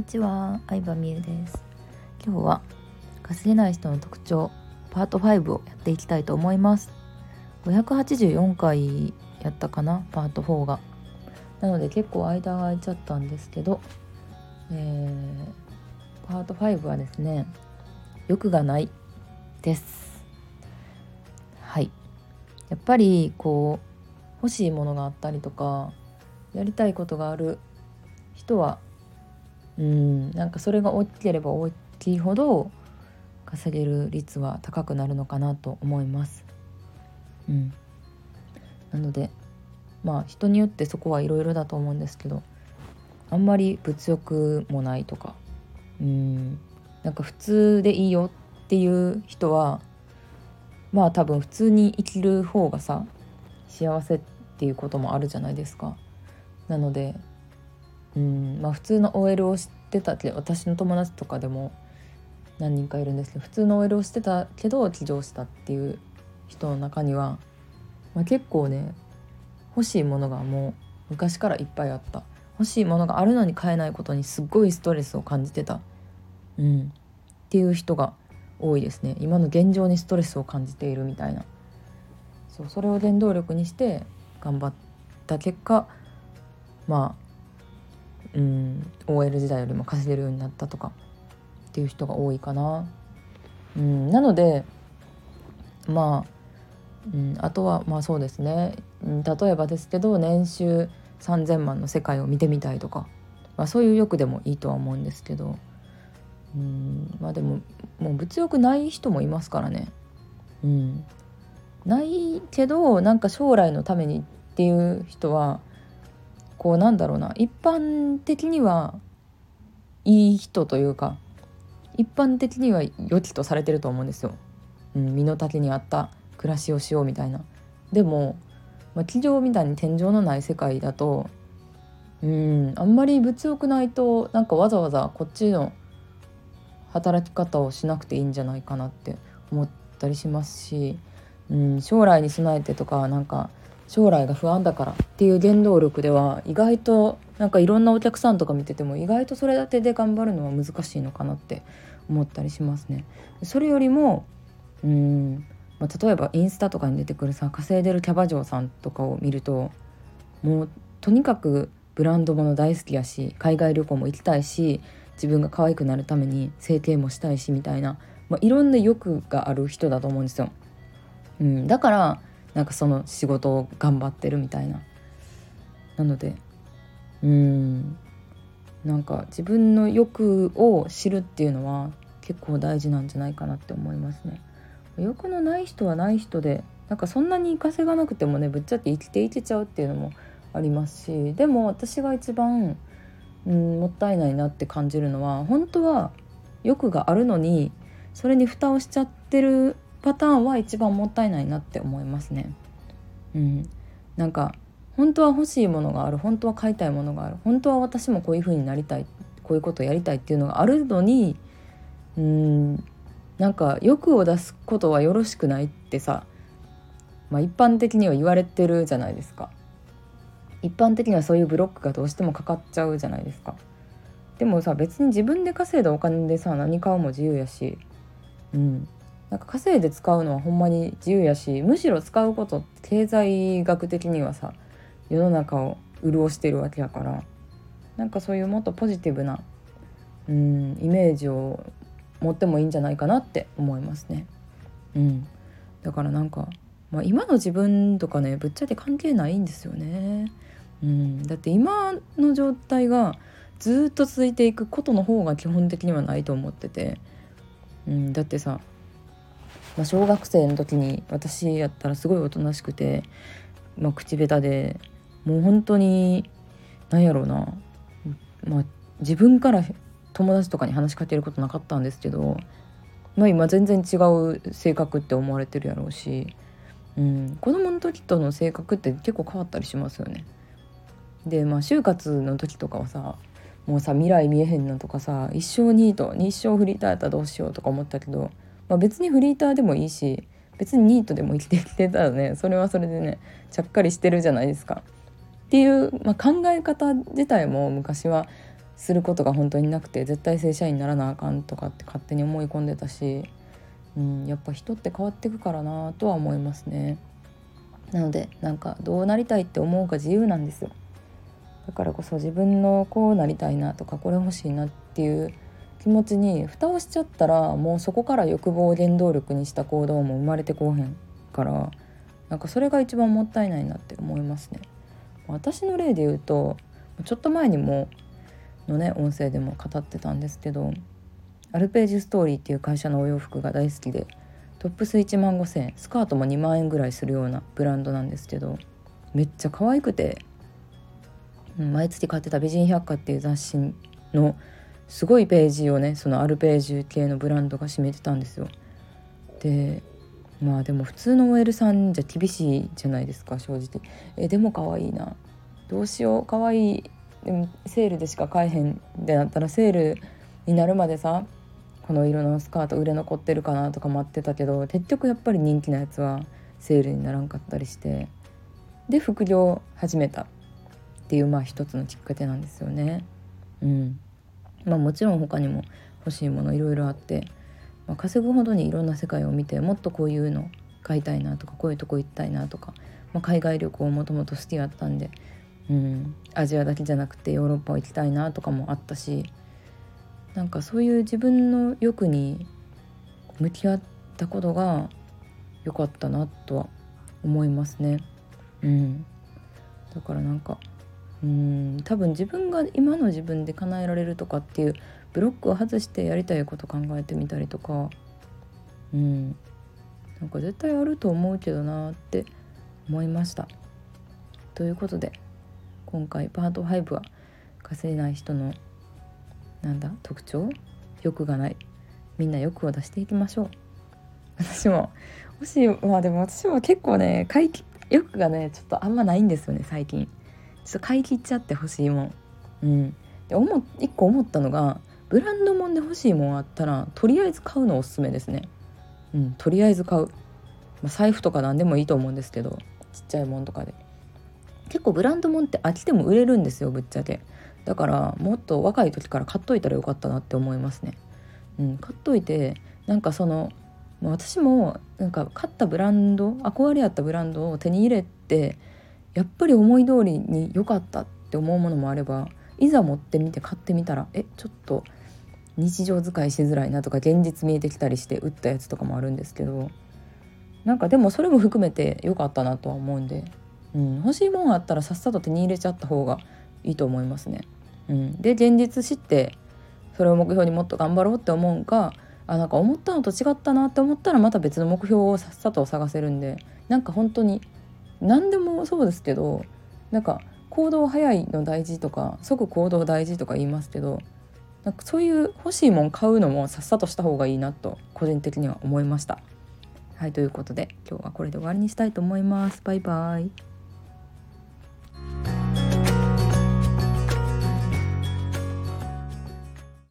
にちは、相葉美優です。今日は稼げない人の特徴パート5をやっていきたいと思います。584回やったかなパート4が。なので結構間が空いちゃったんですけど、えー、パート5はですね欲がないです。はい。やっぱりこう欲しいものがあったりとかやりたいことがある人はうんなんかそれが大きければ大きいほど稼げる率は高くなるのかなと思います。うん、なのでまあ人によってそこはいろいろだと思うんですけどあんまり物欲もないとかうんなんか普通でいいよっていう人はまあ多分普通に生きる方がさ幸せっていうこともあるじゃないですか。なのでうんまあ普通の OL を知ってたって私の友達とかでも何人かいるんですけど普通の OL をしてたけど起業したっていう人の中には、まあ、結構ね欲しいものがもう昔からいっぱいあった。欲しいものがあるのに買えないことにすっごいストレスを感じてた、うん、っていう人が多いですね。今の現状にストレスを感じているみたいな。そうそれを原動力にして頑張った結果まあうん。OL 時代よりも稼げるようになったとかっていう人が多いかな。うん、なのでまあ、うん、あとはまあそうですね、うん、例えばですけど年収3,000万の世界を見てみたいとか、まあ、そういう欲でもいいとは思うんですけど、うん、まあでももう物欲ない人もいますからね。うん、ないけどなんか将来のためにっていう人はこうなんだろうな一般的にはいい人というか一般的には良きとされてると思うんですよ。うん、身の丈に合った暮らしをしようみたいな。でも、まあ、地上みたいに天井のない世界だとうんあんまり物欲ないとなんかわざわざこっちの働き方をしなくていいんじゃないかなって思ったりしますし、うん、将来に備えてとかなんか将来が不安だからっていう原動力では意外となんかいろんなお客さんとか見てても意外とそれだけで頑張るのは難しいのかなって思ったりしますね。それよりもうん、まあ、例えばインスタとかに出てくるさ稼いでるキャバ嬢さんとかを見るともうとにかくブランド物大好きやし海外旅行も行きたいし自分が可愛くなるために整形もしたいしみたいな、まあ、いろんな欲がある人だと思うんですよ。うん、だからなんかその仕事を頑張ってるみたいな。なのでうんなんか自分の欲を知るっていうのは結構大事なんじゃないかなって思いますね。欲のない人はない人でなんかそんなに稼がなくてもねぶっちゃけ生きていけちゃうっていうのもありますしでも私が一番うんもったいないなって感じるのは本当は欲があるのにそれに蓋をしちゃってるパターンは一番もったいないなって思いますね。うん、なんか本当は欲しいものがある本当は買いたいものがある本当は私もこういう風になりたいこういうことをやりたいっていうのがあるのにうんなんか欲を出すことはよろしくないってさ、まあ、一般的には言われてるじゃないですか。一般的にはそういうブロックがどうしてもかかっちゃうじゃないですか。でもさ別に自分で稼いだお金でさ何買うも自由やし、うん、なんか稼いで使うのはほんまに自由やしむしろ使うことって経済学的にはさ世の中を潤してるわけやからなんかそういうもっとポジティブなうんイメージを持ってもいいんじゃないかなって思いますね。うん、だからなんか、まあ、今の自分とかねぶっちゃけ関係ないんですよね。うん、だって今の状態がずっと続いていくことの方が基本的にはないと思ってて、うん、だってさまあ、小学生の時に私やったらすごいおとなしくて、まあ、口下手でもう本当に何やろうな、まあ、自分から友達とかに話しかけることなかったんですけど、まあ、今全然違う性格って思われてるやろうし、うん、子供の時との性格って結構変わったりしますよね。でまあ就活の時とかはさもうさ未来見えへんのとかさ一生ニート一生フリーターやったらどうしようとか思ったけどまあ、別にフリーターでもいいし別にニートでも生きてきてたらねそれはそれでねちゃっかりしてるじゃないですか。っていう、まあ、考え方自体も昔はすることが本当になくて絶対正社員にならなあかんとかって勝手に思い込んでたし、うん、やっぱ人って変わってくからなとは思いますね。なのでなんかどうなりたいって思うか自由なんですよ。だからこそ自分のこうなりたいなとかこれ欲しいなっていう気持ちに蓋をしちゃったらもうそこから欲望を原動力にした行動も生まれてこうへんからなんかそれが一番もったいないなって思いますね。私の例で言うとちょっと前にものね音声でも語ってたんですけどアルページストーリーっていう会社のお洋服が大好きでトップス1万5,000円スカートも2万円ぐらいするようなブランドなんですけどめっちゃ可愛くて、うん、毎月買ってた「美人百科」っていう雑誌のすごいページをねそのアルページ系のブランドが占めてたんですよ。でまあでも普通の OL さんじゃ厳しいじゃないですか正直。えでも可愛いなどうしよう可愛いでもセールでしか買えへんってなったらセールになるまでさこの色のスカート売れ残ってるかなとか待ってたけど結局やっぱり人気なやつはセールにならんかったりしてで副業始めたっていうまあ一つのきっかけなんですよね。うんまあ、もちろん他にも欲しいものいろいろあって、まあ、稼ぐほどにいろんな世界を見てもっとこういうの買いたいなとかこういうとこ行きたいなとか、まあ、海外旅行もともと好きだったんで、うん、アジアだけじゃなくてヨーロッパ行きたいなとかもあったしなんかそういう自分の欲に向き合ったことが良かったなとは思いますね。うん、だからなんかうん。多分自分が今の自分で叶えられるとかっていうブロックを外してやりたいこと考えてみたりとか。うん。なんか絶対あると思うけどなって思いました。ということで今回パート5は稼いない人のなんだ特徴？欲がない。みんな欲を出していきましょう。私も。もしまあでも私も結構ね回欲がねちょっとあんまないんですよね最近。ちょっと買い切っちゃって欲しいもん。うん。で思一個思ったのがブランド物で欲しいもんあったらとりあえず買うのおすすめですね。うんとりあえず買う、まあ、財布とか何でもいいと思うんですけどちっちゃいもんとかで。結構ブランド物って飽きても売れるんですよぶっちゃけ。だからもっと若い時から買っといたらよかったなって思いますね。うん買っといてなんかその私もなんか買ったブランド憧れやったブランドを手に入れてやっぱり思い通りに良かったって思うものもあればいざ持ってみて買ってみたらえちょっと日常使いしづらいなとか現実見えてきたりして売ったやつとかもあるんですけどなんかでもそれも含めて良かったなとは思うんで、うん、欲しいもんあったらさっさと手に入れちゃった方がいいと思いますね。うん、で現実知ってそれを目標にもっと頑張ろうって思うかあなんか思ったのと違ったなって思ったらまた別の目標をさっさと探せるんでなんか本当に何でもそうですけどなんか行動早いの大事とか即行動大事とか言いますけどなんかそういう欲しいもん買うのもさっさとした方がいいなと個人的には思いました。はいということで今日はこれで終わりにしたいと思います。バイバイ。